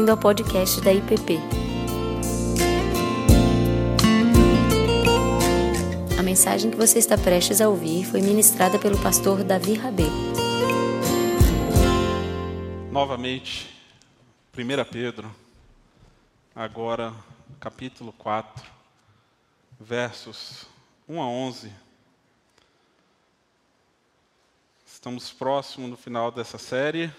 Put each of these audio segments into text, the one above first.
bem-vindo ao podcast da IPP. A mensagem que você está prestes a ouvir foi ministrada pelo pastor Davi Rabê. Novamente, 1 Pedro, agora capítulo 4, versos 1 a 11. Estamos próximo no final dessa série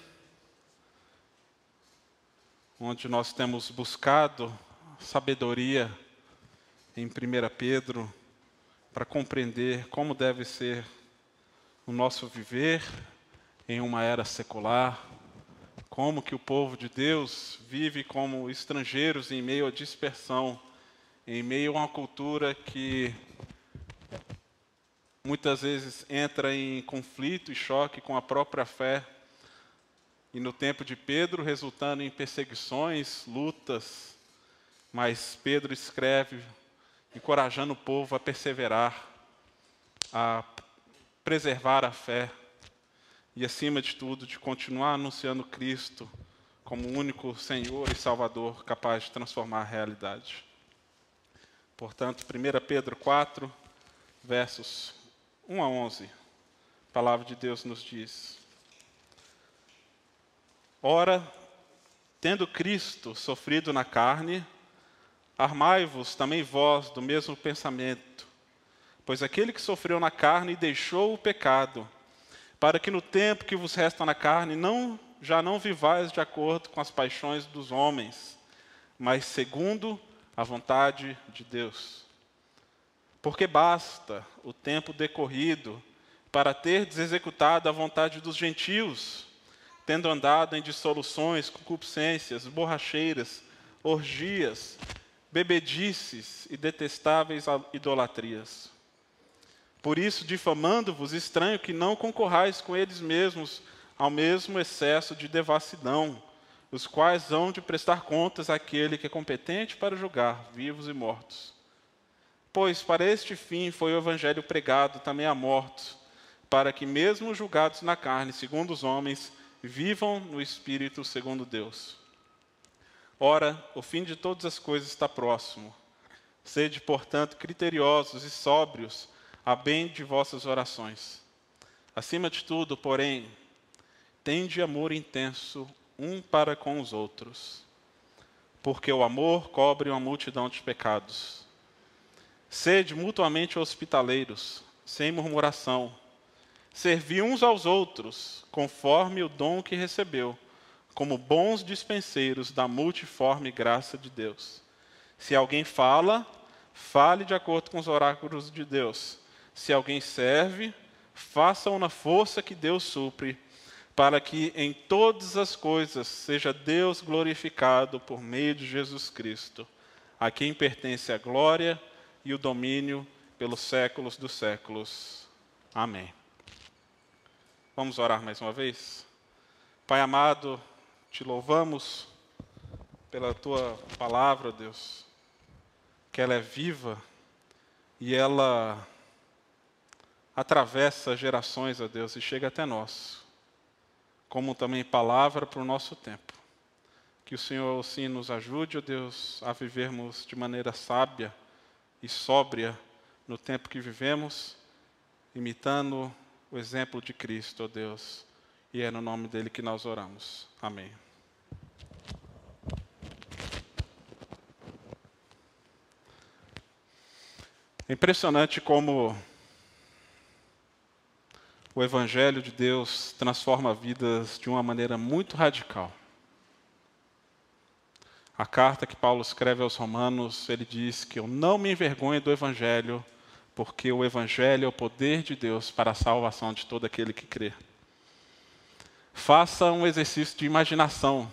onde nós temos buscado sabedoria em 1 Pedro para compreender como deve ser o nosso viver em uma era secular, como que o povo de Deus vive como estrangeiros em meio à dispersão, em meio a uma cultura que muitas vezes entra em conflito e choque com a própria fé e no tempo de Pedro, resultando em perseguições, lutas, mas Pedro escreve, encorajando o povo a perseverar, a preservar a fé e, acima de tudo, de continuar anunciando Cristo como o único Senhor e Salvador capaz de transformar a realidade. Portanto, 1 Pedro 4, versos 1 a 11, a palavra de Deus nos diz. Ora, tendo Cristo sofrido na carne, armai-vos também vós do mesmo pensamento. Pois aquele que sofreu na carne deixou o pecado, para que no tempo que vos resta na carne não já não vivais de acordo com as paixões dos homens, mas segundo a vontade de Deus. Porque basta o tempo decorrido para ter executado a vontade dos gentios, tendo andado em dissoluções, concupiscências, borracheiras, orgias, bebedices e detestáveis idolatrias. Por isso, difamando-vos, estranho que não concorrais com eles mesmos ao mesmo excesso de devassidão, os quais hão de prestar contas àquele que é competente para julgar vivos e mortos. Pois para este fim foi o evangelho pregado também a mortos, para que, mesmo julgados na carne, segundo os homens, vivam no Espírito segundo Deus. Ora, o fim de todas as coisas está próximo. Sede, portanto, criteriosos e sóbrios a bem de vossas orações. Acima de tudo, porém, tende amor intenso um para com os outros, porque o amor cobre uma multidão de pecados. Sede mutuamente hospitaleiros, sem murmuração, Servi uns aos outros, conforme o dom que recebeu, como bons dispenseiros da multiforme graça de Deus. Se alguém fala, fale de acordo com os oráculos de Deus. Se alguém serve, faça-o na força que Deus supre, para que em todas as coisas seja Deus glorificado por meio de Jesus Cristo, a quem pertence a glória e o domínio pelos séculos dos séculos. Amém. Vamos orar mais uma vez? Pai amado, te louvamos pela tua palavra, Deus, que ela é viva e ela atravessa gerações, ó Deus, e chega até nós, como também palavra para o nosso tempo. Que o Senhor, sim, nos ajude, ó Deus, a vivermos de maneira sábia e sóbria no tempo que vivemos, imitando o exemplo de Cristo, ó Deus. E é no nome dele que nós oramos. Amém. É impressionante como o Evangelho de Deus transforma vidas de uma maneira muito radical. A carta que Paulo escreve aos Romanos, ele diz que eu não me envergonho do Evangelho, porque o Evangelho é o poder de Deus para a salvação de todo aquele que crê. Faça um exercício de imaginação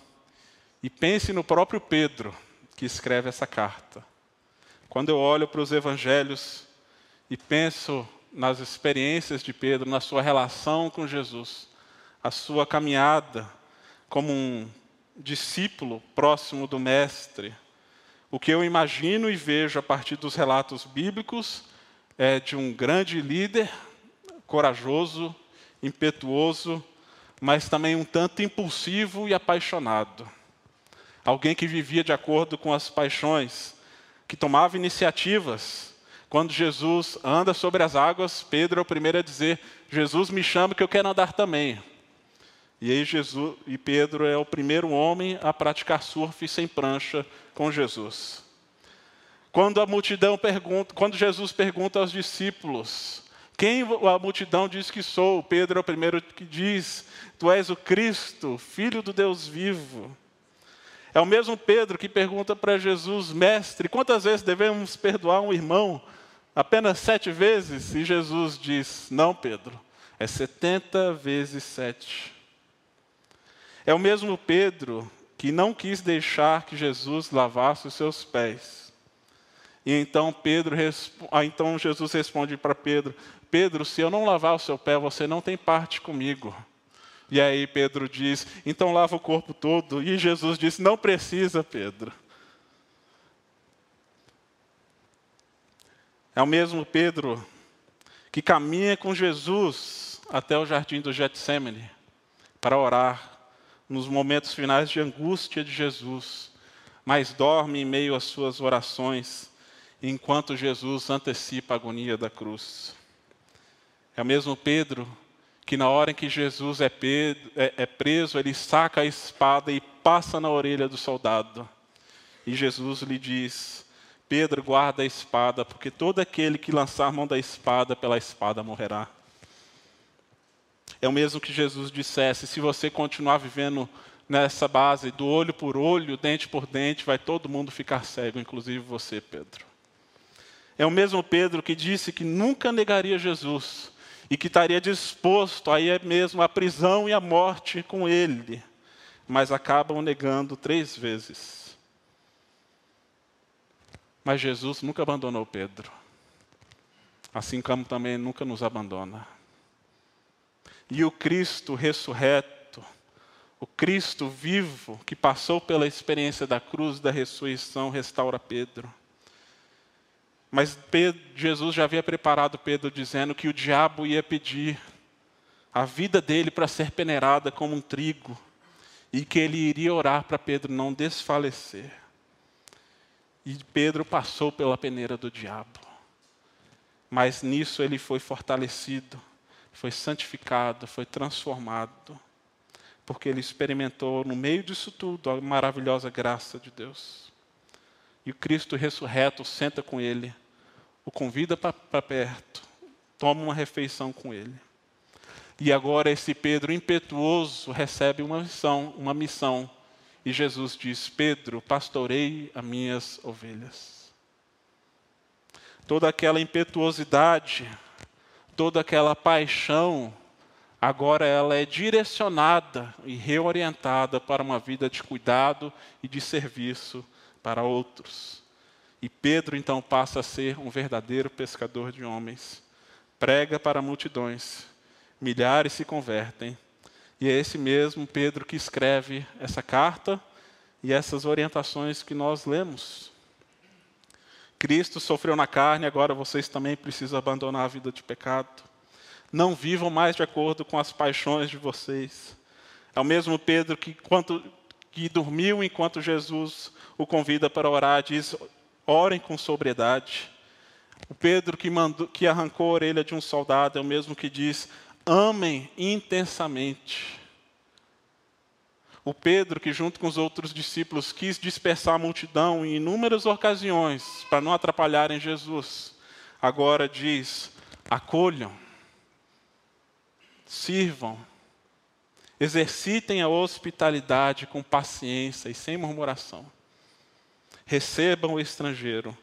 e pense no próprio Pedro, que escreve essa carta. Quando eu olho para os evangelhos e penso nas experiências de Pedro, na sua relação com Jesus, a sua caminhada como um discípulo próximo do Mestre, o que eu imagino e vejo a partir dos relatos bíblicos é de um grande líder, corajoso, impetuoso, mas também um tanto impulsivo e apaixonado. alguém que vivia de acordo com as paixões, que tomava iniciativas. Quando Jesus anda sobre as águas, Pedro é o primeiro a dizer: Jesus me chama que eu quero andar também. E aí Jesus e Pedro é o primeiro homem a praticar surf sem prancha com Jesus. Quando a multidão pergunta, quando Jesus pergunta aos discípulos, quem a multidão diz que sou? Pedro é o primeiro que diz: Tu és o Cristo, filho do Deus vivo. É o mesmo Pedro que pergunta para Jesus, mestre, quantas vezes devemos perdoar um irmão? Apenas sete vezes? E Jesus diz: Não, Pedro, é setenta vezes sete. É o mesmo Pedro que não quis deixar que Jesus lavasse os seus pés. E então Pedro, ah, então Jesus responde para Pedro: Pedro, se eu não lavar o seu pé, você não tem parte comigo. E aí Pedro diz: então lava o corpo todo. E Jesus disse: não precisa, Pedro. É o mesmo Pedro que caminha com Jesus até o jardim do Getsemane para orar nos momentos finais de angústia de Jesus, mas dorme em meio às suas orações, enquanto Jesus antecipa a agonia da cruz. É o mesmo Pedro que, na hora em que Jesus é, é, é preso, ele saca a espada e passa na orelha do soldado. E Jesus lhe diz: Pedro, guarda a espada, porque todo aquele que lançar mão da espada, pela espada morrerá. É o mesmo que Jesus dissesse: se você continuar vivendo nessa base do olho por olho, dente por dente, vai todo mundo ficar cego, inclusive você, Pedro. É o mesmo Pedro que disse que nunca negaria Jesus e que estaria disposto aí mesmo a prisão e a morte com ele, mas acabam negando três vezes. Mas Jesus nunca abandonou Pedro, assim como também nunca nos abandona. E o Cristo ressurreto, o Cristo vivo, que passou pela experiência da cruz, da ressurreição, restaura Pedro. Mas Pedro, Jesus já havia preparado Pedro dizendo que o diabo ia pedir a vida dele para ser peneirada como um trigo e que ele iria orar para Pedro não desfalecer. E Pedro passou pela peneira do diabo. Mas nisso ele foi fortalecido foi santificado, foi transformado, porque ele experimentou no meio disso tudo a maravilhosa graça de Deus. E o Cristo ressurreto senta com ele, o convida para perto, toma uma refeição com ele. E agora esse Pedro impetuoso recebe uma missão, uma missão. E Jesus diz: Pedro, pastorei as minhas ovelhas. Toda aquela impetuosidade toda aquela paixão, agora ela é direcionada e reorientada para uma vida de cuidado e de serviço para outros. E Pedro então passa a ser um verdadeiro pescador de homens. Prega para multidões, milhares se convertem. E é esse mesmo Pedro que escreve essa carta e essas orientações que nós lemos. Cristo sofreu na carne, agora vocês também precisam abandonar a vida de pecado. Não vivam mais de acordo com as paixões de vocês. É o mesmo Pedro que, quando, que dormiu enquanto Jesus o convida para orar, diz: orem com sobriedade. O Pedro que, mandou, que arrancou a orelha de um soldado é o mesmo que diz: amem intensamente. O Pedro, que junto com os outros discípulos quis dispersar a multidão em inúmeras ocasiões para não atrapalharem Jesus, agora diz: acolham, sirvam, exercitem a hospitalidade com paciência e sem murmuração. Recebam o estrangeiro,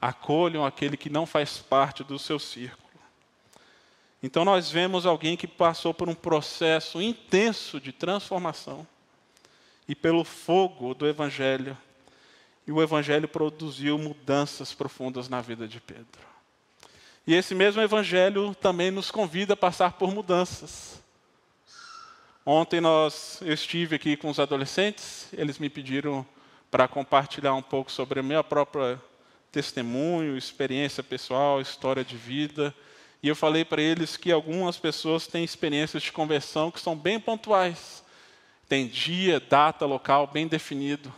acolham aquele que não faz parte do seu círculo. Então, nós vemos alguém que passou por um processo intenso de transformação e pelo fogo do Evangelho. E o Evangelho produziu mudanças profundas na vida de Pedro. E esse mesmo Evangelho também nos convida a passar por mudanças. Ontem nós, eu estive aqui com os adolescentes, eles me pediram para compartilhar um pouco sobre a minha própria testemunho, experiência pessoal, história de vida. E eu falei para eles que algumas pessoas têm experiências de conversão que são bem pontuais, tem dia, data, local bem definido.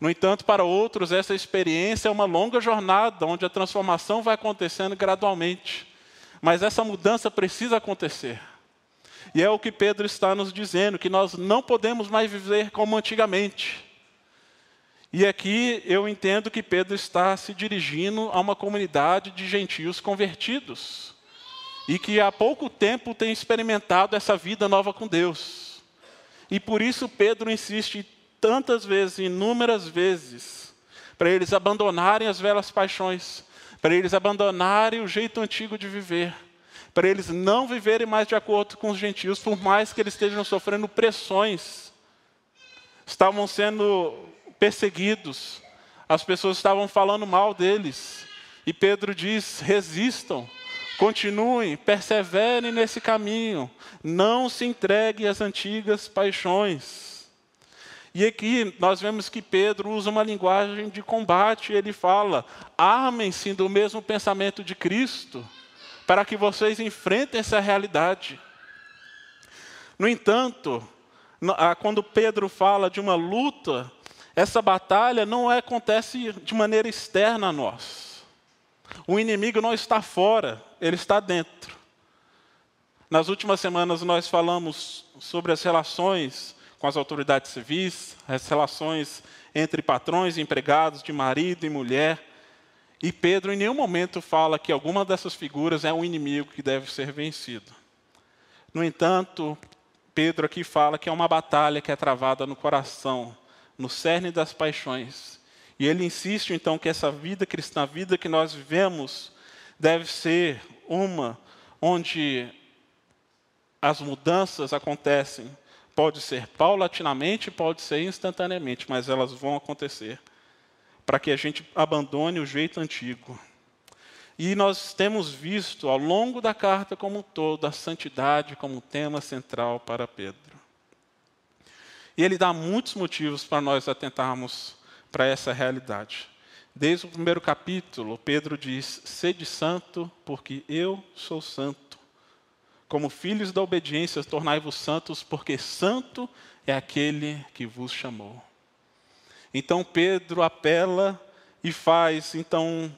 No entanto, para outros, essa experiência é uma longa jornada, onde a transformação vai acontecendo gradualmente. Mas essa mudança precisa acontecer. E é o que Pedro está nos dizendo, que nós não podemos mais viver como antigamente. E aqui eu entendo que Pedro está se dirigindo a uma comunidade de gentios convertidos. E que há pouco tempo tem experimentado essa vida nova com Deus. E por isso Pedro insiste tantas vezes, inúmeras vezes, para eles abandonarem as velhas paixões, para eles abandonarem o jeito antigo de viver, para eles não viverem mais de acordo com os gentios, por mais que eles estejam sofrendo pressões, estavam sendo perseguidos, as pessoas estavam falando mal deles, e Pedro diz: resistam, continuem, perseverem nesse caminho, não se entreguem às antigas paixões. E aqui nós vemos que Pedro usa uma linguagem de combate, ele fala: armem-se do mesmo pensamento de Cristo, para que vocês enfrentem essa realidade. No entanto, ah, quando Pedro fala de uma luta, essa batalha não acontece de maneira externa a nós. O inimigo não está fora, ele está dentro. Nas últimas semanas nós falamos sobre as relações com as autoridades civis, as relações entre patrões e empregados, de marido e mulher. E Pedro em nenhum momento fala que alguma dessas figuras é um inimigo que deve ser vencido. No entanto, Pedro aqui fala que é uma batalha que é travada no coração, no cerne das paixões. E ele insiste então que essa vida cristã, a vida que nós vivemos, deve ser uma onde as mudanças acontecem Pode ser paulatinamente, pode ser instantaneamente, mas elas vão acontecer para que a gente abandone o jeito antigo. E nós temos visto ao longo da carta como um todo a santidade como tema central para Pedro. E ele dá muitos motivos para nós atentarmos para essa realidade. Desde o primeiro capítulo, Pedro diz: Sede santo, porque eu sou santo. Como filhos da obediência, tornai-vos santos, porque santo é aquele que vos chamou. Então Pedro apela e faz então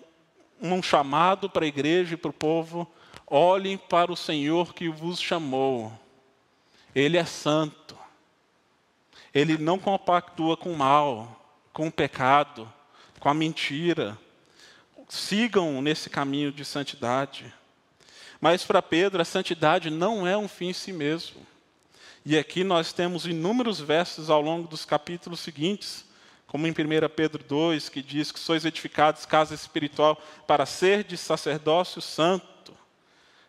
um chamado para a igreja e para o povo: olhem para o Senhor que vos chamou. Ele é santo. Ele não compactua com o mal, com o pecado, com a mentira. Sigam nesse caminho de santidade. Mas para Pedro, a santidade não é um fim em si mesmo. E aqui nós temos inúmeros versos ao longo dos capítulos seguintes, como em 1 Pedro 2, que diz que sois edificados casa espiritual para ser de sacerdócio santo.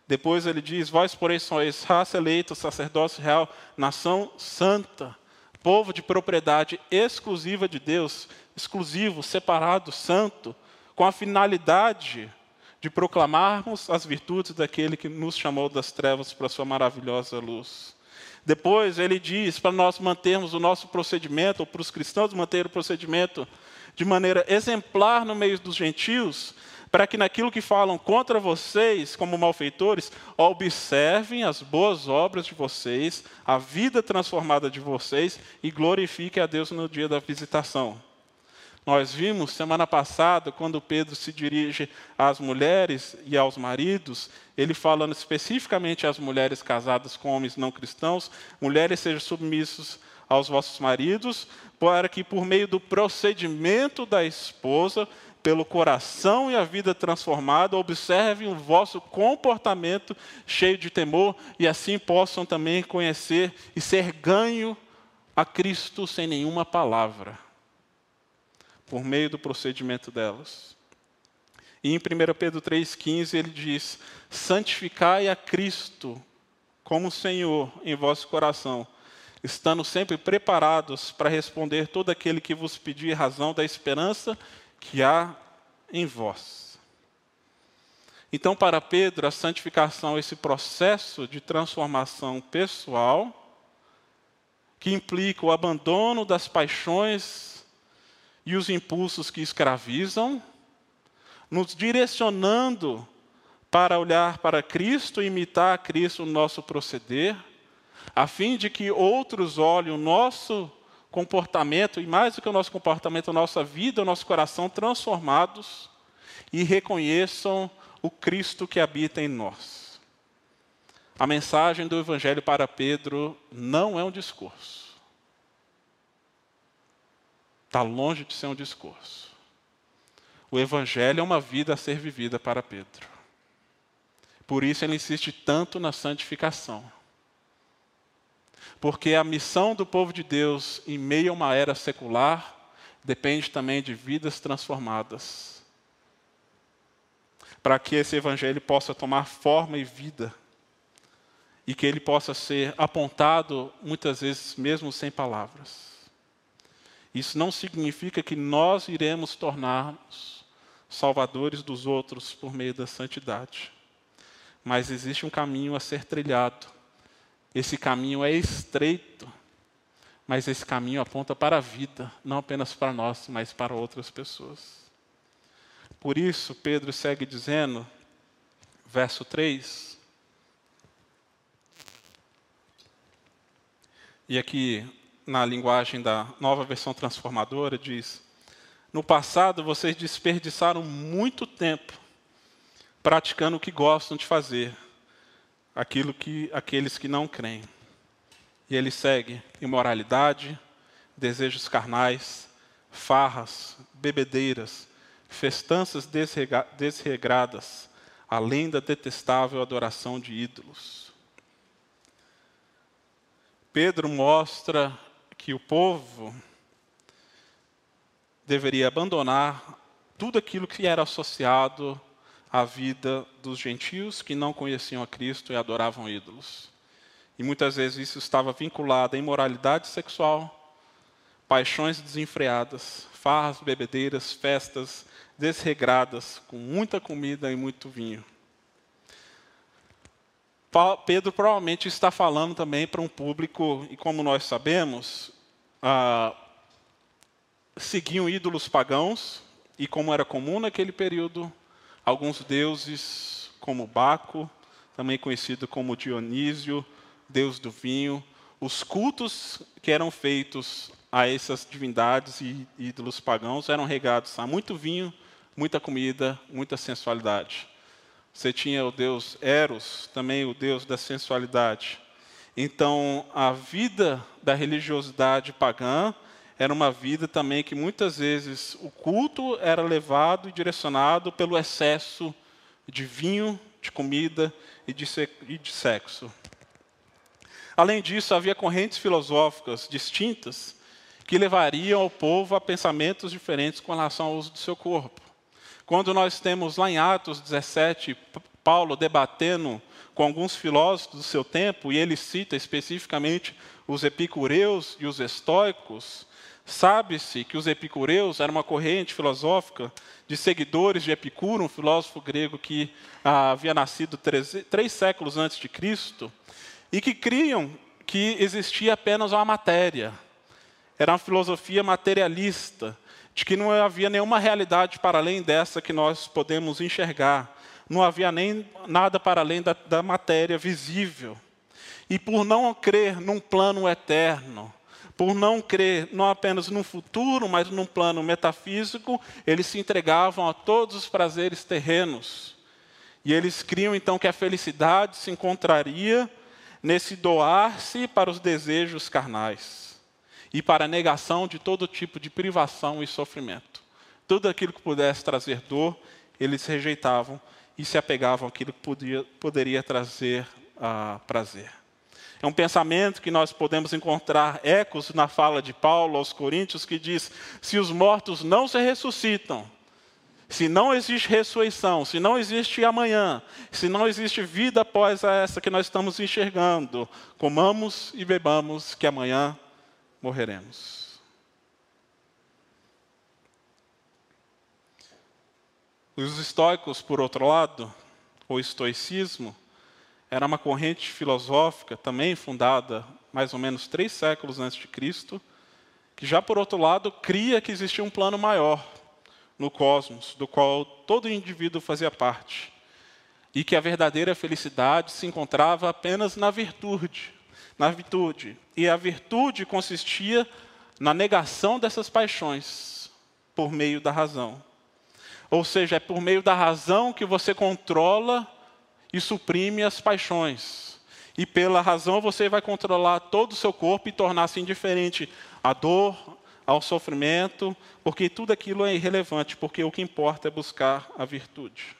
Depois ele diz: Vós, porém, sois raça eleita, sacerdócio real, nação santa, povo de propriedade exclusiva de Deus, exclusivo, separado, santo, com a finalidade de proclamarmos as virtudes daquele que nos chamou das trevas para a sua maravilhosa luz. Depois ele diz para nós mantermos o nosso procedimento, ou para os cristãos manter o procedimento de maneira exemplar no meio dos gentios, para que naquilo que falam contra vocês como malfeitores, observem as boas obras de vocês, a vida transformada de vocês e glorifiquem a Deus no dia da visitação. Nós vimos semana passada, quando Pedro se dirige às mulheres e aos maridos, ele falando especificamente às mulheres casadas com homens não cristãos: mulheres sejam submissos aos vossos maridos, para que por meio do procedimento da esposa, pelo coração e a vida transformada, observem o vosso comportamento cheio de temor e assim possam também conhecer e ser ganho a Cristo sem nenhuma palavra por meio do procedimento delas. E em 1 Pedro 3,15 ele diz: Santificai a Cristo como Senhor em vosso coração, estando sempre preparados para responder todo aquele que vos pedir razão da esperança que há em vós. Então, para Pedro, a santificação é esse processo de transformação pessoal que implica o abandono das paixões e os impulsos que escravizam, nos direcionando para olhar para Cristo e imitar Cristo no nosso proceder, a fim de que outros olhem o nosso comportamento, e mais do que o nosso comportamento, a nossa vida, o nosso coração transformados e reconheçam o Cristo que habita em nós. A mensagem do Evangelho para Pedro não é um discurso. Está longe de ser um discurso. O Evangelho é uma vida a ser vivida para Pedro. Por isso ele insiste tanto na santificação. Porque a missão do povo de Deus em meio a uma era secular depende também de vidas transformadas. Para que esse evangelho possa tomar forma e vida e que ele possa ser apontado muitas vezes mesmo sem palavras. Isso não significa que nós iremos tornar-nos salvadores dos outros por meio da santidade. Mas existe um caminho a ser trilhado esse caminho é estreito, mas esse caminho aponta para a vida, não apenas para nós, mas para outras pessoas. Por isso, Pedro segue dizendo, verso 3. E aqui, na linguagem da nova versão transformadora, diz: No passado vocês desperdiçaram muito tempo praticando o que gostam de fazer aquilo que aqueles que não creem. E ele segue imoralidade, desejos carnais, farras, bebedeiras, festanças desregradas, além da detestável adoração de ídolos. Pedro mostra que o povo deveria abandonar tudo aquilo que era associado a vida dos gentios que não conheciam a Cristo e adoravam ídolos. E muitas vezes isso estava vinculado à imoralidade sexual, paixões desenfreadas, farras, bebedeiras, festas desregradas, com muita comida e muito vinho. Pedro provavelmente está falando também para um público, e como nós sabemos, ah, seguiam ídolos pagãos, e como era comum naquele período, alguns deuses, como Baco, também conhecido como Dionísio, deus do vinho, os cultos que eram feitos a essas divindades e ídolos pagãos eram regados a muito vinho, muita comida, muita sensualidade. Você tinha o deus Eros, também o deus da sensualidade. Então, a vida da religiosidade pagã era uma vida também que muitas vezes o culto era levado e direcionado pelo excesso de vinho, de comida e de, e de sexo. Além disso, havia correntes filosóficas distintas que levariam o povo a pensamentos diferentes com relação ao uso do seu corpo. Quando nós temos lá em Atos 17, Paulo debatendo com alguns filósofos do seu tempo, e ele cita especificamente os epicureus e os estoicos, Sabe-se que os epicureus eram uma corrente filosófica de seguidores de Epicuro, um filósofo grego que ah, havia nascido três, três séculos antes de Cristo, e que criam que existia apenas uma matéria. Era uma filosofia materialista, de que não havia nenhuma realidade para além dessa que nós podemos enxergar. Não havia nem nada para além da, da matéria visível. E por não crer num plano eterno, por não crer não apenas no futuro, mas num plano metafísico, eles se entregavam a todos os prazeres terrenos. E eles criam então que a felicidade se encontraria nesse doar-se para os desejos carnais e para a negação de todo tipo de privação e sofrimento. Tudo aquilo que pudesse trazer dor, eles rejeitavam e se apegavam àquilo que podia, poderia trazer ah, prazer. É um pensamento que nós podemos encontrar ecos na fala de Paulo aos Coríntios, que diz: se os mortos não se ressuscitam, se não existe ressurreição, se não existe amanhã, se não existe vida após essa que nós estamos enxergando, comamos e bebamos, que amanhã morreremos. Os estoicos, por outro lado, o estoicismo, era uma corrente filosófica também fundada mais ou menos três séculos antes de Cristo, que já por outro lado cria que existia um plano maior no cosmos, do qual todo indivíduo fazia parte, e que a verdadeira felicidade se encontrava apenas na virtude, na virtude. E a virtude consistia na negação dessas paixões por meio da razão. Ou seja, é por meio da razão que você controla e suprime as paixões. E pela razão você vai controlar todo o seu corpo e tornar-se indiferente à dor, ao sofrimento, porque tudo aquilo é irrelevante, porque o que importa é buscar a virtude.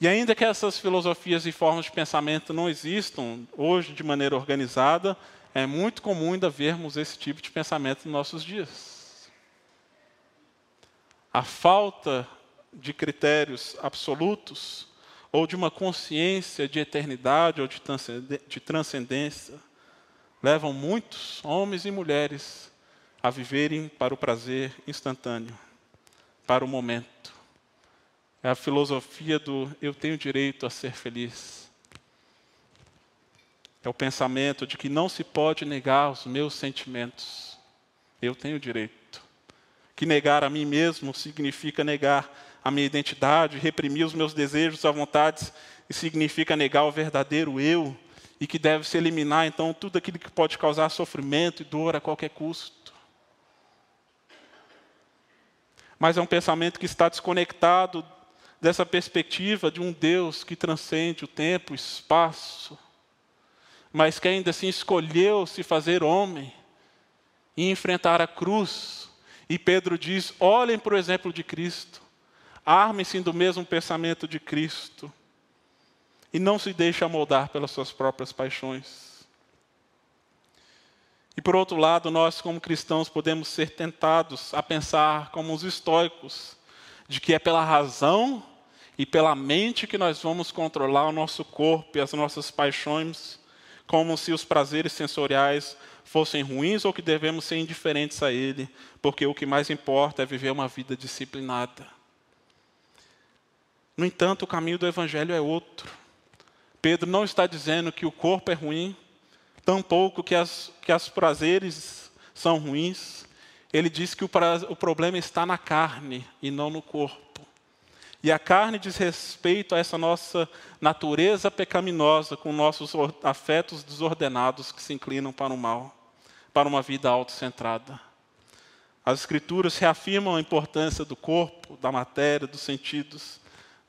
E ainda que essas filosofias e formas de pensamento não existam hoje de maneira organizada, é muito comum ainda vermos esse tipo de pensamento nos nossos dias a falta de critérios absolutos ou de uma consciência de eternidade ou de transcendência levam muitos homens e mulheres a viverem para o prazer instantâneo, para o momento. É a filosofia do eu tenho direito a ser feliz. É o pensamento de que não se pode negar os meus sentimentos. Eu tenho direito que negar a mim mesmo significa negar a minha identidade, reprimir os meus desejos, a vontades, e significa negar o verdadeiro eu, e que deve se eliminar então tudo aquilo que pode causar sofrimento e dor a qualquer custo. Mas é um pensamento que está desconectado dessa perspectiva de um Deus que transcende o tempo, o espaço, mas que ainda assim escolheu se fazer homem e enfrentar a cruz e Pedro diz: olhem para o exemplo de Cristo, armem-se do mesmo pensamento de Cristo e não se deixem moldar pelas suas próprias paixões. E por outro lado, nós, como cristãos, podemos ser tentados a pensar como os estoicos, de que é pela razão e pela mente que nós vamos controlar o nosso corpo e as nossas paixões, como se os prazeres sensoriais fossem ruins ou que devemos ser indiferentes a ele, porque o que mais importa é viver uma vida disciplinada. No entanto, o caminho do Evangelho é outro. Pedro não está dizendo que o corpo é ruim, tampouco que as, que as prazeres são ruins. Ele diz que o, o problema está na carne e não no corpo. E a carne diz respeito a essa nossa natureza pecaminosa, com nossos afetos desordenados que se inclinam para o mal para uma vida autocentrada. As Escrituras reafirmam a importância do corpo, da matéria, dos sentidos.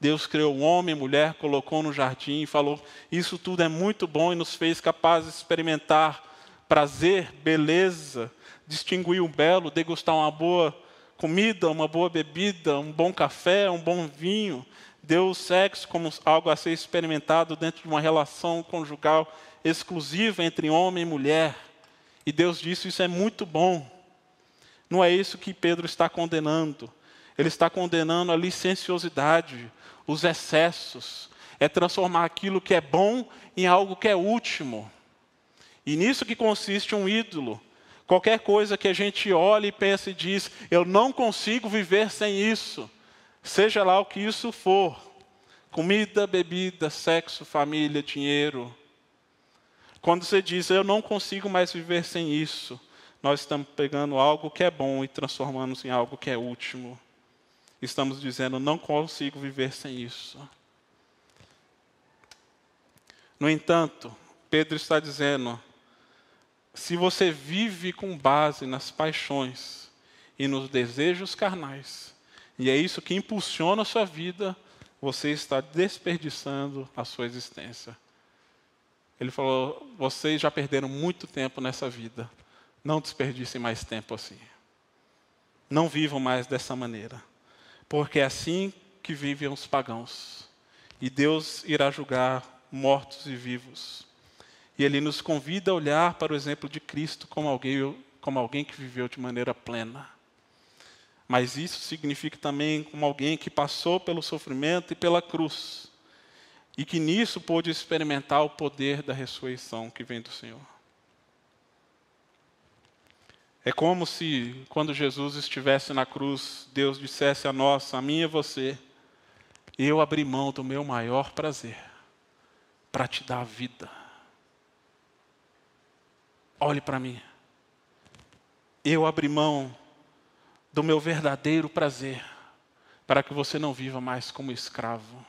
Deus criou o homem e mulher, colocou no jardim e falou: Isso tudo é muito bom e nos fez capazes de experimentar prazer, beleza, distinguir o belo, degustar uma boa comida, uma boa bebida, um bom café, um bom vinho. Deu o sexo como algo a ser experimentado dentro de uma relação conjugal exclusiva entre homem e mulher. E Deus disse: Isso é muito bom. Não é isso que Pedro está condenando. Ele está condenando a licenciosidade, os excessos. É transformar aquilo que é bom em algo que é último. E nisso que consiste um ídolo. Qualquer coisa que a gente olhe e pense e diz, eu não consigo viver sem isso. Seja lá o que isso for. Comida, bebida, sexo, família, dinheiro, quando você diz, eu não consigo mais viver sem isso, nós estamos pegando algo que é bom e transformando em algo que é último. Estamos dizendo, não consigo viver sem isso. No entanto, Pedro está dizendo, se você vive com base nas paixões e nos desejos carnais, e é isso que impulsiona a sua vida, você está desperdiçando a sua existência. Ele falou: vocês já perderam muito tempo nessa vida. Não desperdicem mais tempo assim. Não vivam mais dessa maneira. Porque é assim que vivem os pagãos. E Deus irá julgar mortos e vivos. E Ele nos convida a olhar para o exemplo de Cristo como alguém, como alguém que viveu de maneira plena. Mas isso significa também como alguém que passou pelo sofrimento e pela cruz e que nisso pôde experimentar o poder da ressurreição que vem do Senhor. É como se, quando Jesus estivesse na cruz, Deus dissesse a nós, a mim e a você, eu abri mão do meu maior prazer para te dar a vida. Olhe para mim. Eu abri mão do meu verdadeiro prazer para que você não viva mais como escravo.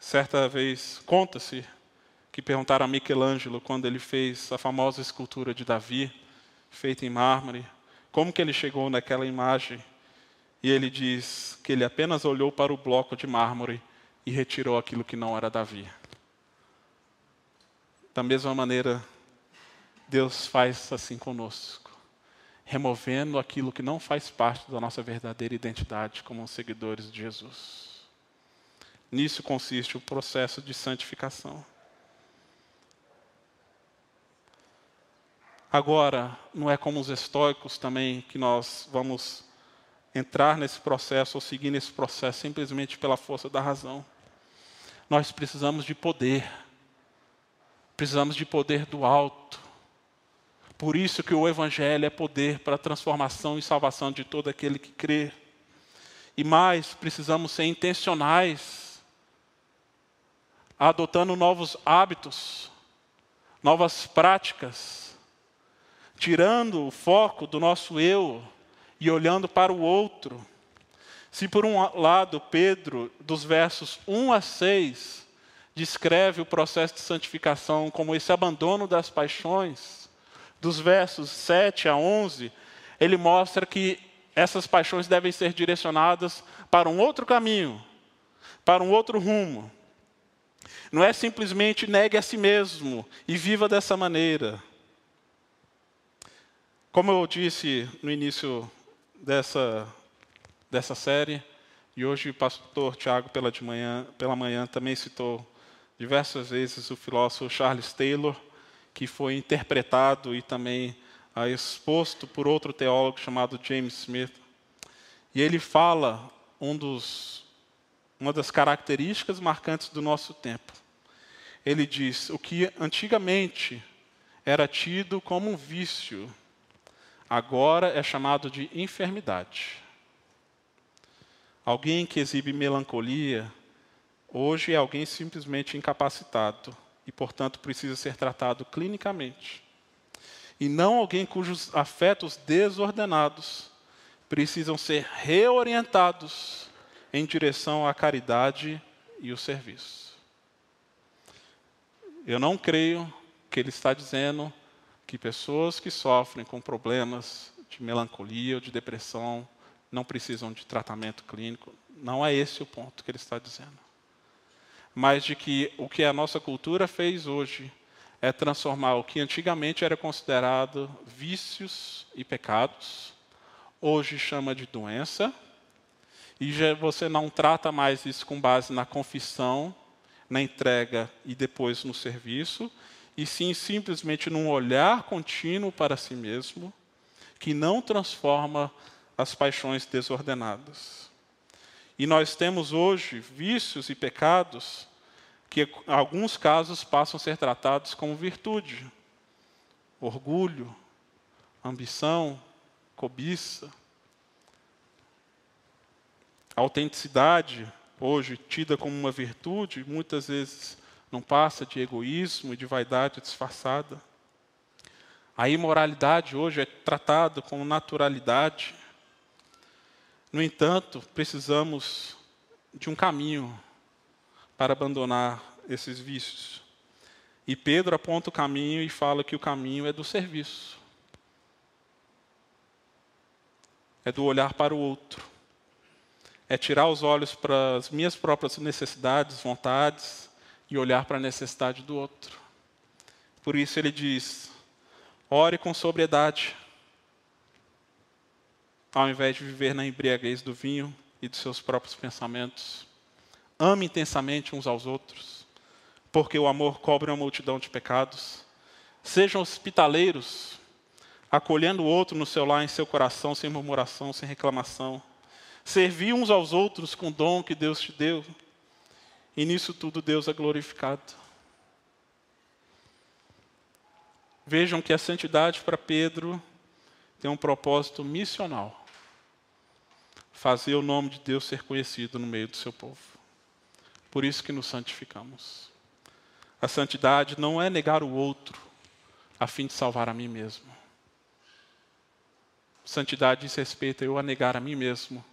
Certa vez, conta-se que perguntaram a Michelangelo quando ele fez a famosa escultura de Davi, feita em mármore, como que ele chegou naquela imagem. E ele diz que ele apenas olhou para o bloco de mármore e retirou aquilo que não era Davi. Da mesma maneira, Deus faz assim conosco, removendo aquilo que não faz parte da nossa verdadeira identidade como seguidores de Jesus. Nisso consiste o processo de santificação. Agora, não é como os estoicos também que nós vamos entrar nesse processo ou seguir nesse processo simplesmente pela força da razão. Nós precisamos de poder. Precisamos de poder do alto. Por isso que o evangelho é poder para a transformação e salvação de todo aquele que crê. E mais, precisamos ser intencionais, adotando novos hábitos, novas práticas tirando o foco do nosso eu e olhando para o outro. Se por um lado Pedro, dos versos 1 a 6, descreve o processo de santificação como esse abandono das paixões, dos versos 7 a 11, ele mostra que essas paixões devem ser direcionadas para um outro caminho, para um outro rumo. Não é simplesmente negue a si mesmo e viva dessa maneira. Como eu disse no início dessa, dessa série, e hoje o pastor Tiago pela, de manhã, pela manhã também citou diversas vezes o filósofo Charles Taylor, que foi interpretado e também ah, exposto por outro teólogo chamado James Smith. E ele fala um dos, uma das características marcantes do nosso tempo. Ele diz: o que antigamente era tido como um vício, agora é chamado de enfermidade. Alguém que exibe melancolia, hoje é alguém simplesmente incapacitado e, portanto, precisa ser tratado clinicamente. E não alguém cujos afetos desordenados precisam ser reorientados em direção à caridade e o serviço. Eu não creio que ele está dizendo que pessoas que sofrem com problemas de melancolia ou de depressão não precisam de tratamento clínico. Não é esse o ponto que ele está dizendo. Mas de que o que a nossa cultura fez hoje é transformar o que antigamente era considerado vícios e pecados, hoje chama de doença, e já você não trata mais isso com base na confissão, na entrega e depois no serviço, e sim simplesmente num olhar contínuo para si mesmo, que não transforma as paixões desordenadas. E nós temos hoje vícios e pecados que, em alguns casos, passam a ser tratados como virtude. Orgulho, ambição, cobiça. Autenticidade, hoje tida como uma virtude, muitas vezes não passa de egoísmo e de vaidade disfarçada. A imoralidade hoje é tratada com naturalidade. No entanto, precisamos de um caminho para abandonar esses vícios. E Pedro aponta o caminho e fala que o caminho é do serviço. É do olhar para o outro. É tirar os olhos para as minhas próprias necessidades, vontades, e olhar para a necessidade do outro. Por isso ele diz: ore com sobriedade, ao invés de viver na embriaguez do vinho e dos seus próprios pensamentos. Ame intensamente uns aos outros, porque o amor cobre uma multidão de pecados. Sejam hospitaleiros, acolhendo o outro no seu lar, em seu coração, sem murmuração, sem reclamação. Servir uns aos outros com o dom que Deus te deu, e nisso tudo Deus é glorificado. Vejam que a santidade para Pedro tem um propósito missional fazer o nome de Deus ser conhecido no meio do seu povo. Por isso que nos santificamos. A santidade não é negar o outro a fim de salvar a mim mesmo. Santidade diz respeito a eu a negar a mim mesmo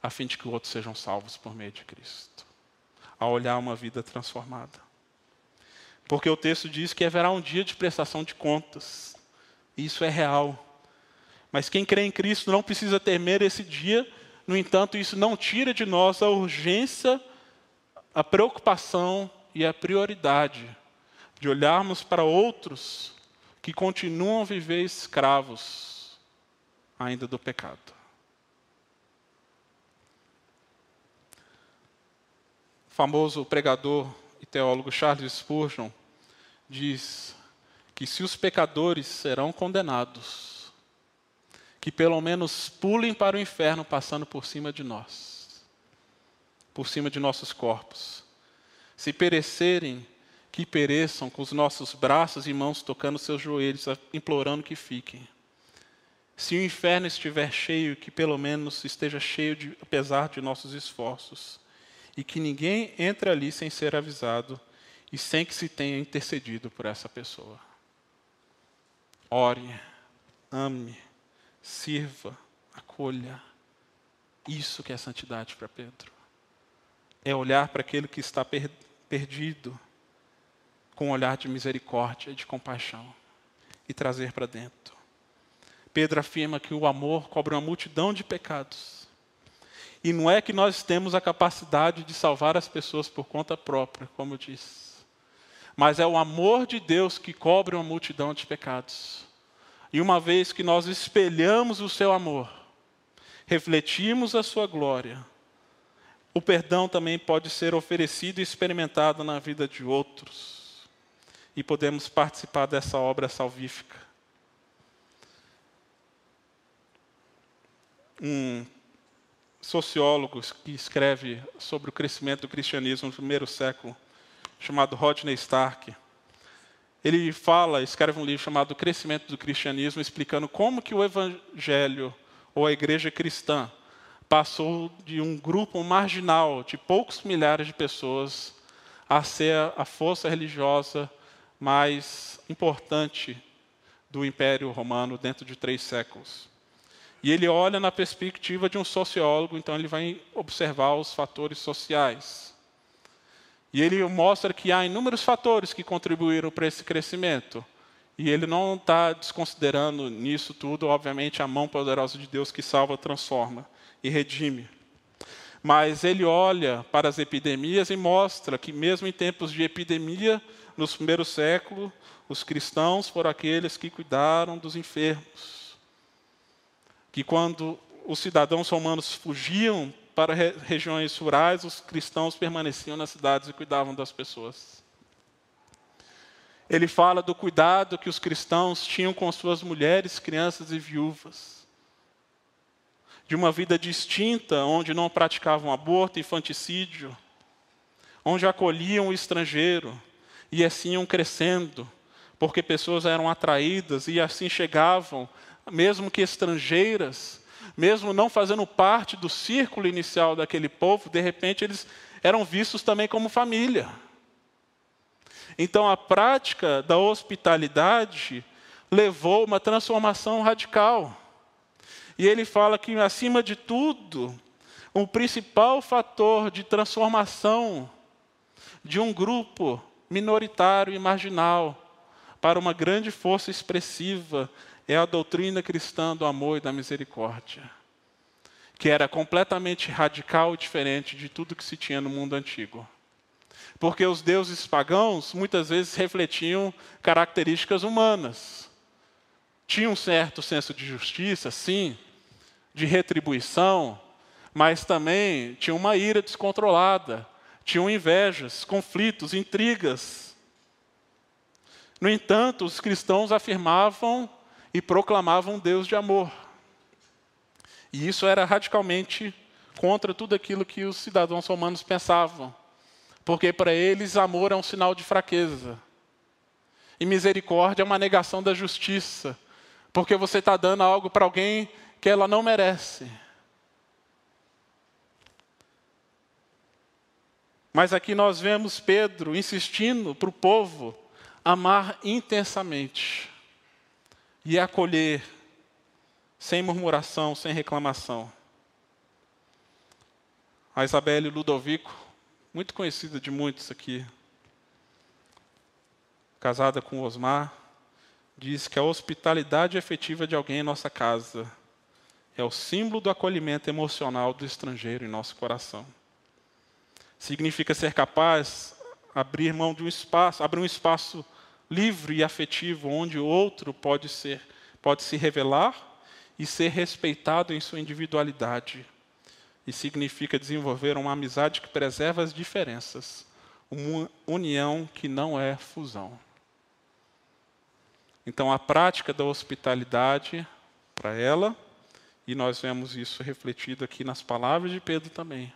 a fim de que outros sejam salvos por meio de Cristo a olhar uma vida transformada. Porque o texto diz que haverá um dia de prestação de contas. Isso é real. Mas quem crê em Cristo não precisa temer esse dia, no entanto, isso não tira de nós a urgência, a preocupação e a prioridade de olharmos para outros que continuam a viver escravos ainda do pecado. O famoso pregador e teólogo Charles Spurgeon diz que se os pecadores serão condenados, que pelo menos pulem para o inferno passando por cima de nós, por cima de nossos corpos. Se perecerem, que pereçam com os nossos braços e mãos tocando seus joelhos, implorando que fiquem. Se o inferno estiver cheio, que pelo menos esteja cheio, de, apesar de nossos esforços, e que ninguém entre ali sem ser avisado e sem que se tenha intercedido por essa pessoa. Ore, ame, sirva, acolha. Isso que é santidade para Pedro. É olhar para aquele que está per perdido com um olhar de misericórdia de compaixão e trazer para dentro. Pedro afirma que o amor cobre uma multidão de pecados. E não é que nós temos a capacidade de salvar as pessoas por conta própria, como eu disse. Mas é o amor de Deus que cobre uma multidão de pecados. E uma vez que nós espelhamos o seu amor, refletimos a sua glória, o perdão também pode ser oferecido e experimentado na vida de outros e podemos participar dessa obra salvífica. Um sociólogo que escreve sobre o crescimento do cristianismo no primeiro século, chamado Rodney Stark, ele fala, escreve um livro chamado Crescimento do Cristianismo, explicando como que o evangelho ou a igreja cristã passou de um grupo marginal de poucos milhares de pessoas a ser a força religiosa mais importante do Império Romano dentro de três séculos. E ele olha na perspectiva de um sociólogo, então ele vai observar os fatores sociais. E ele mostra que há inúmeros fatores que contribuíram para esse crescimento. E ele não está desconsiderando nisso tudo, obviamente, a mão poderosa de Deus que salva, transforma e redime. Mas ele olha para as epidemias e mostra que, mesmo em tempos de epidemia, nos primeiros séculos, os cristãos foram aqueles que cuidaram dos enfermos. Que quando os cidadãos romanos fugiam para regiões rurais, os cristãos permaneciam nas cidades e cuidavam das pessoas. Ele fala do cuidado que os cristãos tinham com suas mulheres, crianças e viúvas. De uma vida distinta, onde não praticavam aborto, infanticídio, onde acolhiam o estrangeiro, e assim iam crescendo, porque pessoas eram atraídas e assim chegavam, mesmo que estrangeiras, mesmo não fazendo parte do círculo inicial daquele povo, de repente eles eram vistos também como família. Então a prática da hospitalidade levou uma transformação radical. E ele fala que, acima de tudo, o principal fator de transformação de um grupo minoritário e marginal para uma grande força expressiva é a doutrina cristã do amor e da misericórdia, que era completamente radical e diferente de tudo que se tinha no mundo antigo. Porque os deuses pagãos muitas vezes refletiam características humanas. Tinha um certo senso de justiça, sim, de retribuição, mas também tinha uma ira descontrolada, tinham invejas, conflitos, intrigas. No entanto, os cristãos afirmavam e proclamavam Deus de amor. E isso era radicalmente contra tudo aquilo que os cidadãos romanos pensavam. Porque para eles amor é um sinal de fraqueza. E misericórdia é uma negação da justiça. Porque você está dando algo para alguém que ela não merece. Mas aqui nós vemos Pedro insistindo para o povo amar intensamente e acolher, sem murmuração, sem reclamação. A Isabelle Ludovico, muito conhecida de muitos aqui, casada com Osmar, diz que a hospitalidade efetiva de alguém em nossa casa é o símbolo do acolhimento emocional do estrangeiro em nosso coração. Significa ser capaz abrir mão de um espaço, abrir um espaço livre e afetivo onde o outro pode ser, pode se revelar e ser respeitado em sua individualidade. E significa desenvolver uma amizade que preserva as diferenças, uma união que não é fusão. Então, a prática da hospitalidade para ela, e nós vemos isso refletido aqui nas palavras de Pedro também.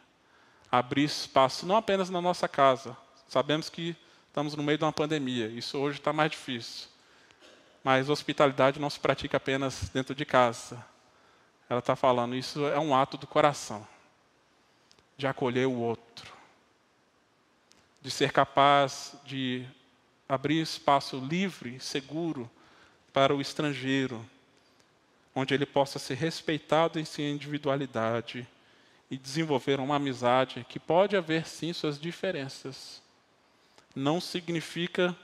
Abrir espaço, não apenas na nossa casa. Sabemos que estamos no meio de uma pandemia, isso hoje está mais difícil. Mas hospitalidade não se pratica apenas dentro de casa. Ela está falando, isso é um ato do coração, de acolher o outro, de ser capaz de abrir espaço livre, seguro, para o estrangeiro, onde ele possa ser respeitado em sua individualidade e desenvolver uma amizade que pode haver sim suas diferenças. Não significa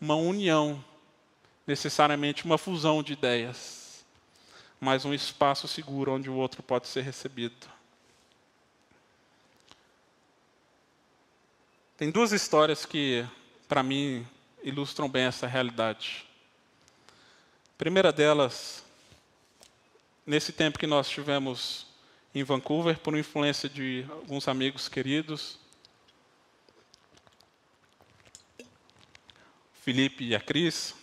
uma união, necessariamente uma fusão de ideias, mas um espaço seguro onde o outro pode ser recebido. Tem duas histórias que, para mim, ilustram bem essa realidade primeira delas, nesse tempo que nós tivemos em Vancouver, por influência de alguns amigos queridos, Felipe e a Cris,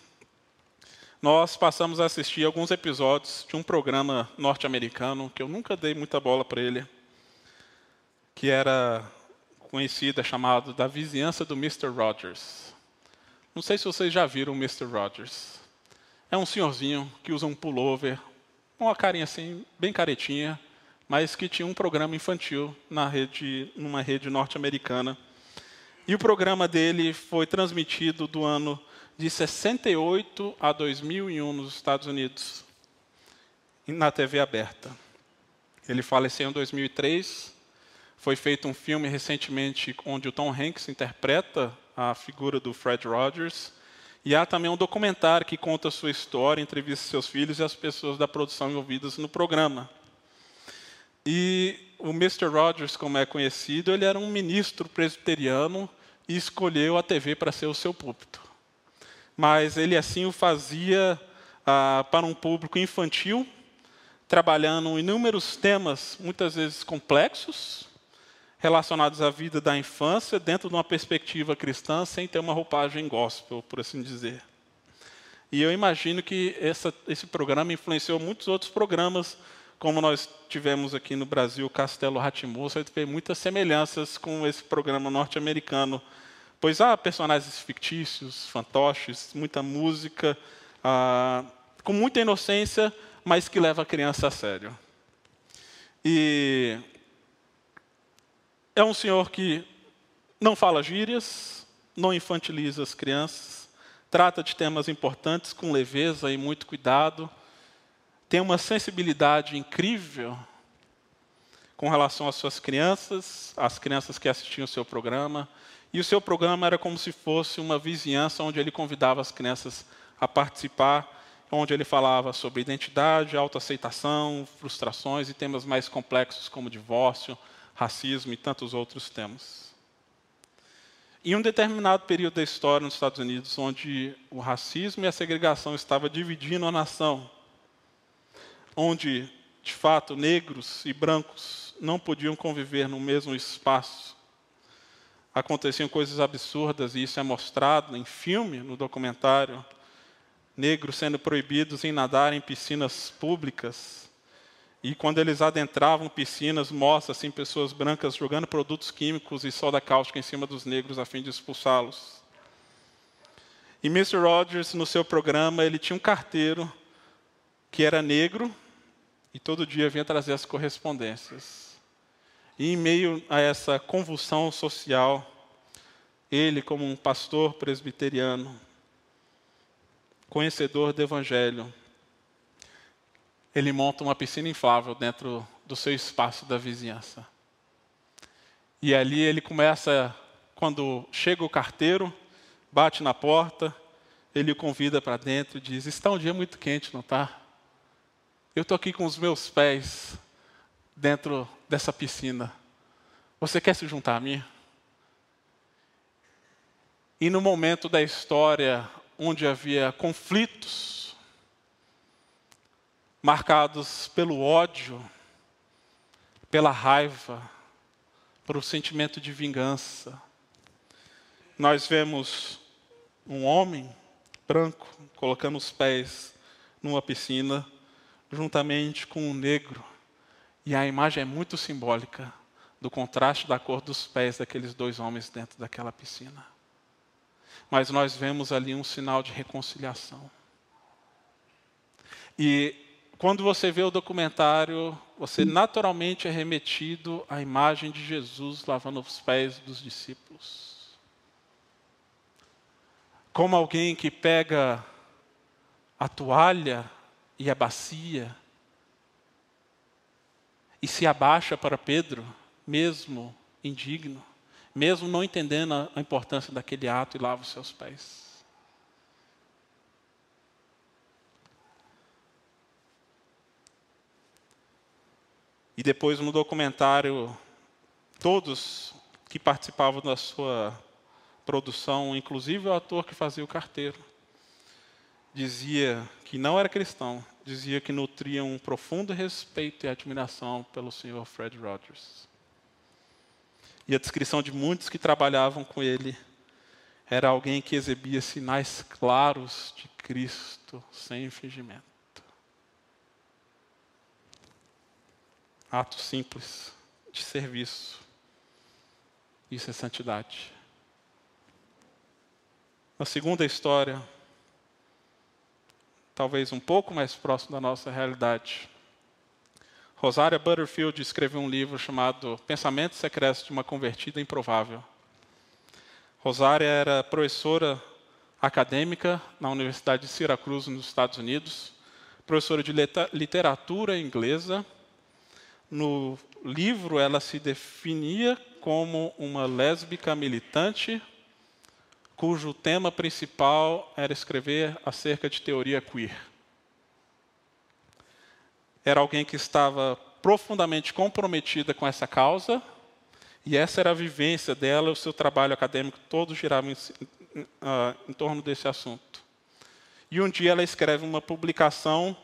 nós passamos a assistir alguns episódios de um programa norte-americano que eu nunca dei muita bola para ele, que era conhecida chamado da vizinhança do Mr. Rogers. Não sei se vocês já viram o Mr. Rogers. É um senhorzinho que usa um pullover, uma carinha assim, bem caretinha, mas que tinha um programa infantil na rede, numa rede norte-americana. E o programa dele foi transmitido do ano de 68 a 2001 nos Estados Unidos, na TV aberta. Ele faleceu em 2003. Foi feito um filme recentemente onde o Tom Hanks interpreta a figura do Fred Rogers. E há também um documentário que conta a sua história, entrevista seus filhos e as pessoas da produção envolvidas no programa. E o Mr. Rogers, como é conhecido, ele era um ministro presbiteriano e escolheu a TV para ser o seu púlpito. Mas ele assim o fazia ah, para um público infantil, trabalhando inúmeros temas, muitas vezes complexos, relacionados à vida da infância dentro de uma perspectiva cristã, sem ter uma roupagem gospel, por assim dizer. E eu imagino que essa, esse programa influenciou muitos outros programas, como nós tivemos aqui no Brasil, Castelo Ratimbu, tem muitas semelhanças com esse programa norte-americano, pois há personagens fictícios, fantoches, muita música, ah, com muita inocência, mas que leva a criança a sério. E é um senhor que não fala gírias, não infantiliza as crianças, trata de temas importantes com leveza e muito cuidado, tem uma sensibilidade incrível com relação às suas crianças, às crianças que assistiam o seu programa. E o seu programa era como se fosse uma vizinhança onde ele convidava as crianças a participar, onde ele falava sobre identidade, autoaceitação, frustrações e temas mais complexos como divórcio, racismo e tantos outros temas. Em um determinado período da história nos Estados Unidos, onde o racismo e a segregação estavam dividindo a nação, onde, de fato, negros e brancos não podiam conviver no mesmo espaço, aconteciam coisas absurdas, e isso é mostrado em filme, no documentário, negros sendo proibidos em nadar em piscinas públicas, e quando eles adentravam piscinas, mostra assim pessoas brancas jogando produtos químicos e soda cáustica em cima dos negros a fim de expulsá-los. E Mr. Rogers, no seu programa, ele tinha um carteiro que era negro e todo dia vinha trazer as correspondências. E em meio a essa convulsão social, ele, como um pastor presbiteriano, conhecedor do Evangelho, ele monta uma piscina inflável dentro do seu espaço da vizinhança. E ali ele começa, quando chega o carteiro, bate na porta ele o convida para dentro e diz: Está um dia muito quente, não está? Eu estou aqui com os meus pés dentro dessa piscina. Você quer se juntar a mim? E no momento da história onde havia conflitos, marcados pelo ódio, pela raiva, pelo sentimento de vingança, nós vemos um homem branco colocando os pés numa piscina, juntamente com um negro. E a imagem é muito simbólica do contraste da cor dos pés daqueles dois homens dentro daquela piscina mas nós vemos ali um sinal de reconciliação. E quando você vê o documentário, você naturalmente é remetido à imagem de Jesus lavando os pés dos discípulos. Como alguém que pega a toalha e a bacia e se abaixa para Pedro, mesmo indigno mesmo não entendendo a importância daquele ato, e lava os seus pés. E depois no documentário, todos que participavam da sua produção, inclusive o ator que fazia o carteiro, dizia que não era cristão, dizia que nutria um profundo respeito e admiração pelo senhor Fred Rogers. E a descrição de muitos que trabalhavam com ele era alguém que exibia sinais claros de Cristo sem fingimento. Ato simples de serviço. Isso é santidade. A segunda história, talvez um pouco mais próximo da nossa realidade, Rosária Butterfield escreveu um livro chamado Pensamentos Secretos de uma Convertida Improvável. Rosária era professora acadêmica na Universidade de Syracuse, nos Estados Unidos, professora de literatura inglesa. No livro, ela se definia como uma lésbica militante, cujo tema principal era escrever acerca de teoria queer era alguém que estava profundamente comprometida com essa causa, e essa era a vivência dela, o seu trabalho acadêmico todo girava em, uh, em torno desse assunto. E um dia ela escreve uma publicação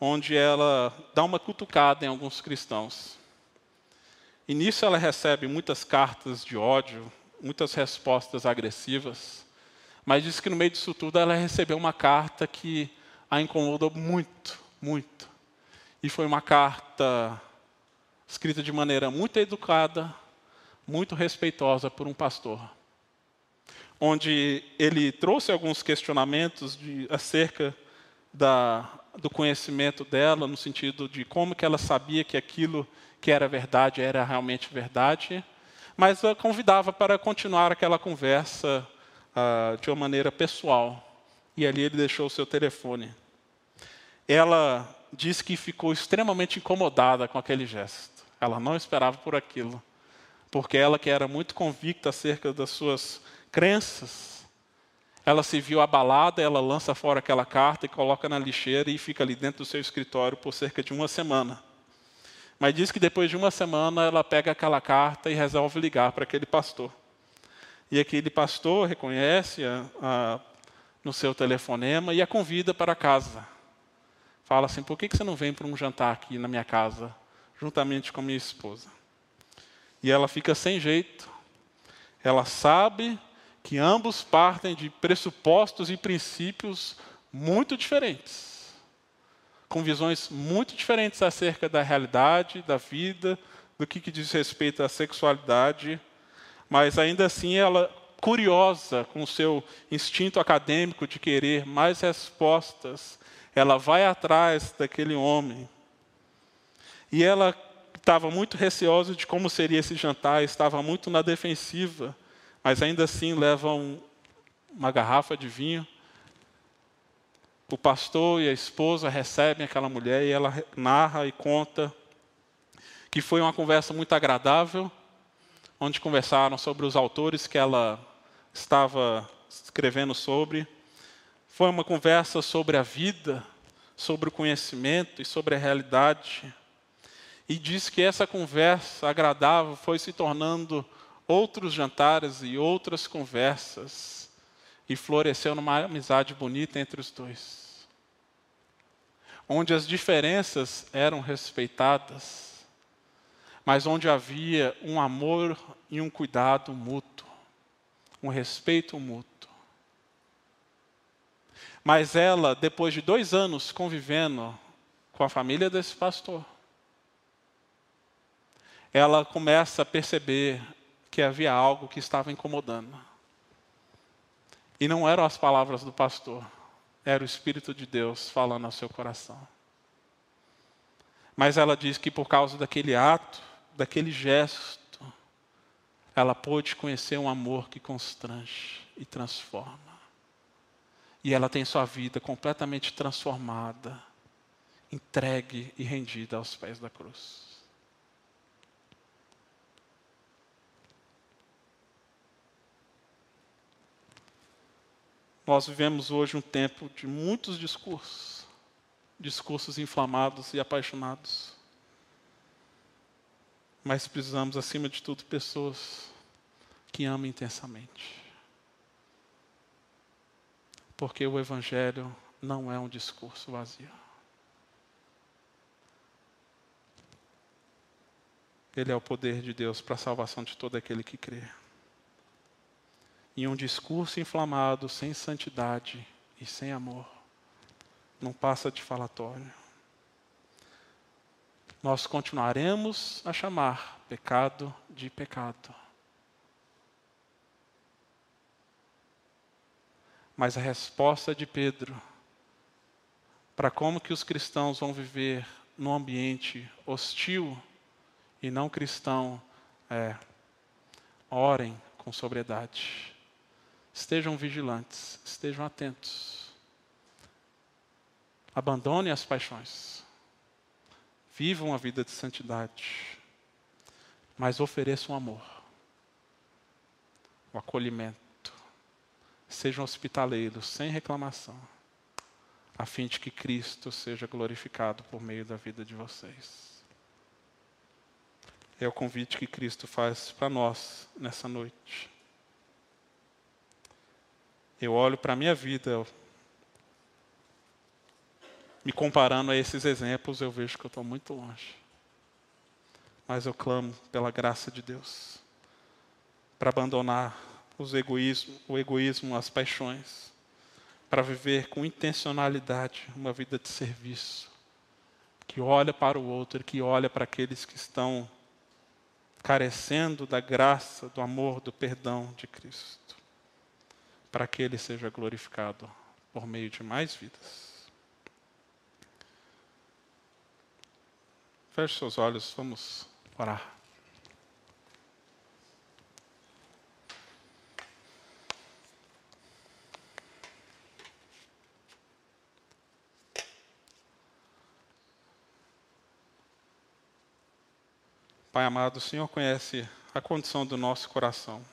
onde ela dá uma cutucada em alguns cristãos. E nisso ela recebe muitas cartas de ódio, muitas respostas agressivas, mas diz que no meio disso tudo ela recebeu uma carta que a incomodou muito, muito. E foi uma carta escrita de maneira muito educada, muito respeitosa por um pastor, onde ele trouxe alguns questionamentos de, acerca da, do conhecimento dela, no sentido de como que ela sabia que aquilo que era verdade era realmente verdade, mas a convidava para continuar aquela conversa uh, de uma maneira pessoal. E ali ele deixou o seu telefone. Ela disse que ficou extremamente incomodada com aquele gesto. Ela não esperava por aquilo. Porque ela, que era muito convicta acerca das suas crenças, ela se viu abalada, ela lança fora aquela carta e coloca na lixeira e fica ali dentro do seu escritório por cerca de uma semana. Mas diz que depois de uma semana ela pega aquela carta e resolve ligar para aquele pastor. E aquele pastor reconhece a, a, no seu telefonema e a convida para casa fala assim: por que você não vem para um jantar aqui na minha casa, juntamente com a minha esposa? E ela fica sem jeito. Ela sabe que ambos partem de pressupostos e princípios muito diferentes, com visões muito diferentes acerca da realidade, da vida, do que, que diz respeito à sexualidade, mas ainda assim ela, curiosa com o seu instinto acadêmico de querer mais respostas ela vai atrás daquele homem. E ela estava muito receosa de como seria esse jantar, estava muito na defensiva, mas ainda assim leva um, uma garrafa de vinho. O pastor e a esposa recebem aquela mulher e ela narra e conta que foi uma conversa muito agradável, onde conversaram sobre os autores que ela estava escrevendo sobre Foi uma conversa sobre a vida, sobre o conhecimento e sobre a realidade. E diz que essa conversa agradável foi se tornando outros jantares e outras conversas, e floresceu numa amizade bonita entre os dois, onde as diferenças eram respeitadas, mas onde havia um amor e um cuidado mútuo, um respeito mútuo. Mas ela, depois de dois anos convivendo com a família desse pastor, ela começa a perceber que havia algo que estava incomodando. E não eram as palavras do pastor, era o Espírito de Deus falando ao seu coração. Mas ela diz que por causa daquele ato, daquele gesto, ela pôde conhecer um amor que constrange e transforma. E ela tem sua vida completamente transformada, entregue e rendida aos pés da cruz. Nós vivemos hoje um tempo de muitos discursos, discursos inflamados e apaixonados. Mas precisamos, acima de tudo, pessoas que amam intensamente. Porque o Evangelho não é um discurso vazio. Ele é o poder de Deus para a salvação de todo aquele que crê em um discurso inflamado, sem santidade e sem amor, não passa de falatório. Nós continuaremos a chamar pecado de pecado. Mas a resposta de Pedro para como que os cristãos vão viver num ambiente hostil e não cristão é: orem com sobriedade. Estejam vigilantes, estejam atentos. Abandone as paixões. Vivam a vida de santidade. Mas ofereçam amor, o acolhimento. Sejam hospitaleiros, sem reclamação, a fim de que Cristo seja glorificado por meio da vida de vocês. É o convite que Cristo faz para nós nessa noite. Eu olho para a minha vida, me comparando a esses exemplos, eu vejo que eu estou muito longe. Mas eu clamo pela graça de Deus para abandonar os egoísmo, o egoísmo, as paixões, para viver com intencionalidade uma vida de serviço, que olha para o outro, que olha para aqueles que estão carecendo da graça, do amor, do perdão de Cristo para que Ele seja glorificado por meio de mais vidas. Feche seus olhos, vamos orar. Pai amado, o Senhor conhece a condição do nosso coração.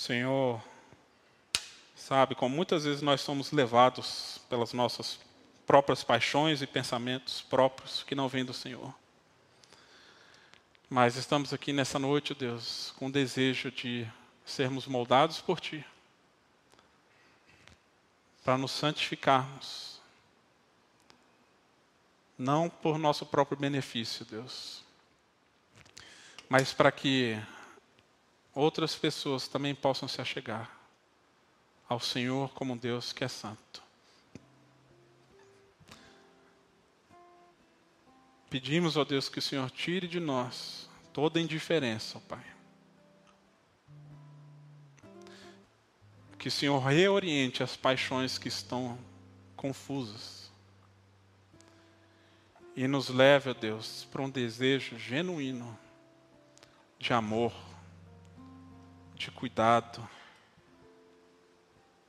Senhor sabe como muitas vezes nós somos levados pelas nossas próprias paixões e pensamentos próprios que não vêm do Senhor. Mas estamos aqui nessa noite, Deus, com o desejo de sermos moldados por Ti, para nos santificarmos, não por nosso próprio benefício, Deus, mas para que outras pessoas também possam se achegar ao Senhor como Deus que é santo. Pedimos, ó Deus, que o Senhor tire de nós toda indiferença, ó Pai. Que o Senhor reoriente as paixões que estão confusas. E nos leve, ó Deus, para um desejo genuíno de amor de cuidado,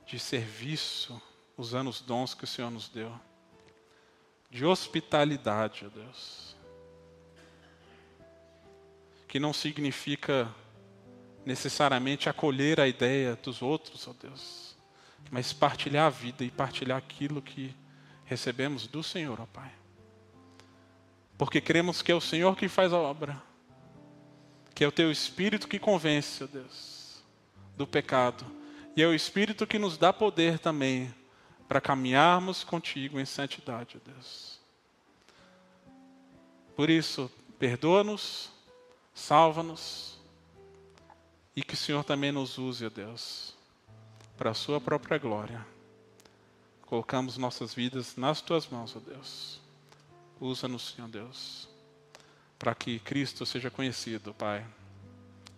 de serviço, usando os dons que o Senhor nos deu, de hospitalidade, ó Deus. Que não significa necessariamente acolher a ideia dos outros, ó Deus, mas partilhar a vida e partilhar aquilo que recebemos do Senhor, ó Pai. Porque cremos que é o Senhor que faz a obra, que é o Teu Espírito que convence, ó Deus, do pecado, e é o Espírito que nos dá poder também para caminharmos contigo em santidade, Deus. Por isso, perdoa-nos, salva-nos e que o Senhor também nos use, Deus, para a Sua própria glória. Colocamos nossas vidas nas Tuas mãos, ó Deus. Usa-nos, Senhor Deus, para que Cristo seja conhecido, Pai,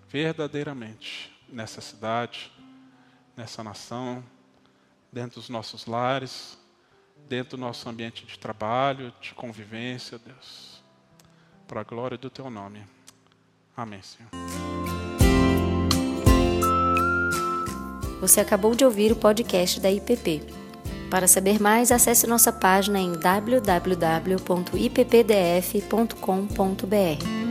verdadeiramente nessa cidade, nessa nação, dentro dos nossos lares, dentro do nosso ambiente de trabalho, de convivência, Deus para a glória do teu nome. Amém, Senhor. Você acabou de ouvir o podcast da IPP. Para saber mais, acesse nossa página em www.ippdf.com.br.